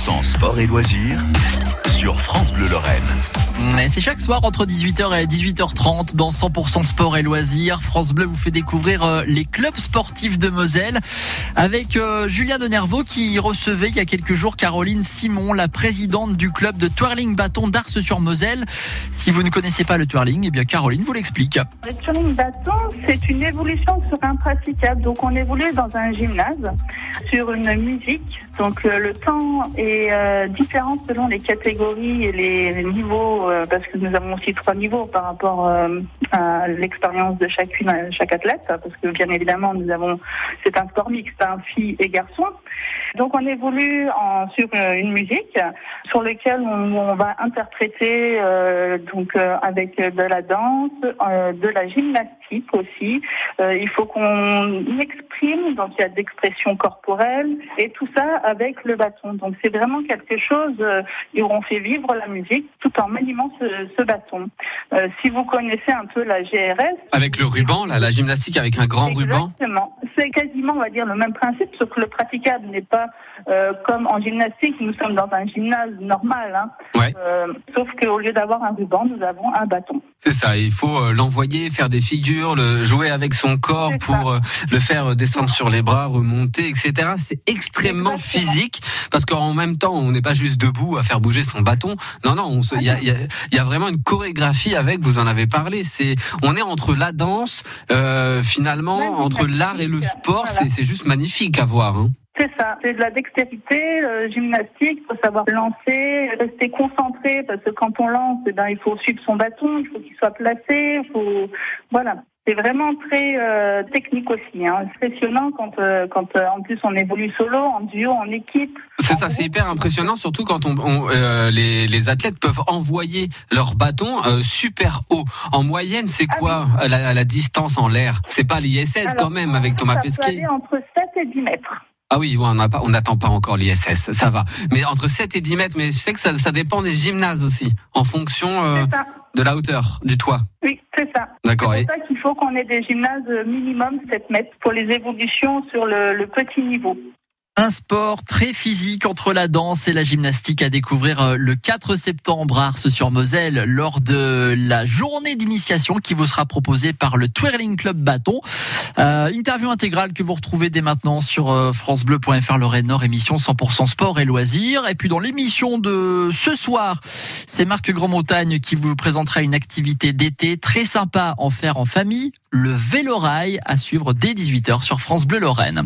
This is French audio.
100% sport et loisirs sur France Bleu Lorraine. C'est chaque soir entre 18h et 18h30 dans 100% sport et loisirs. France Bleu vous fait découvrir euh, les clubs sportifs de Moselle avec euh, Julien Denervaux qui recevait il y a quelques jours Caroline Simon, la présidente du club de twirling bâton d'Ars-sur-Moselle. Si vous ne connaissez pas le twirling, eh bien Caroline vous l'explique. Le twirling bâton, c'est une évolution sur un praticable. Donc on évolue dans un gymnase sur une musique. Donc euh, le temps est euh, différent selon les catégories et les niveaux, euh, parce que nous avons aussi trois niveaux par rapport à l'expérience de chacune, chaque athlète, parce que bien évidemment nous avons, c'est un sport mixte, un fille et garçon. Donc on évolue sur une musique sur laquelle on, on va interpréter donc avec de la danse, de la gymnastique aussi. Il faut qu'on exprime, donc il y a d'expression corporelle et tout ça avec le bâton. Donc c'est vraiment quelque chose euh, où on fait vivre la musique tout en maniant ce, ce bâton. Euh, si vous connaissez un peu la GRS, Avec le ruban, là, la gymnastique avec un grand ruban. Exactement. C'est quasiment, on va dire, le même principe, sauf que le praticable n'est pas euh, comme en gymnastique. Nous sommes dans un gymnase normal, hein. Ouais. Euh, sauf qu'au lieu d'avoir un ruban, nous avons un bâton. C'est ça, il faut euh, l'envoyer, faire des figures, le jouer avec son corps pour euh, le faire euh, descendre sur les bras, remonter, etc. C'est extrêmement physique parce qu'en même temps, on n'est pas juste debout à faire bouger son bâton. Non, non, il y a, y a- y a vraiment une chorégraphie avec. Vous en avez parlé. C'est, on est entre la danse, euh, finalement, entre l'art et le sport. C'est, c'est juste magnifique à voir. Hein. C'est ça. C'est de la dextérité euh, gymnastique. Il faut savoir lancer, rester concentré, parce que quand on lance, eh ben, il faut suivre son bâton, il faut qu'il soit placé, il faut, voilà. C'est vraiment très euh, technique aussi. Hein. Impressionnant quand, euh, quand euh, en plus on évolue solo, en duo, en équipe. C'est ça, c'est hyper impressionnant, surtout quand on, on, les, les athlètes peuvent envoyer leur bâton super haut. En moyenne, c'est Ah quoi la, la distance en l'air? C'est pas l'ISS quand même avec Thomas ça peut Pesquet. aller entre 7 et 10 mètres. Ah oui, on n'a pas, on n'attend pas encore l'ISS, ça va. Mais entre 7 et 10 mètres, mais je sais que ça, ça dépend des gymnases aussi, en fonction euh, de la hauteur du toit. Oui, c'est ça. D'accord. C'est Et pour ça qu'il faut qu'on ait des gymnases minimum 7 mètres pour les évolutions sur le, le petit niveau. Un sport très physique entre la danse et la gymnastique à découvrir euh, le 4 septembre à Ars-sur-Moselle lors de la journée d'initiation qui vous sera proposée par le Twirling Club Bâton. Euh, interview intégrale que vous retrouvez dès maintenant sur euh, francebleu.fr Lorraine Nord, émission 100% sport et loisirs. Et puis dans l'émission de ce soir, c'est Marc Grandmontagne qui vous présentera une activité d'été très sympa en faire en famille, le vélo rail à suivre dès 18h sur France Bleu Lorraine.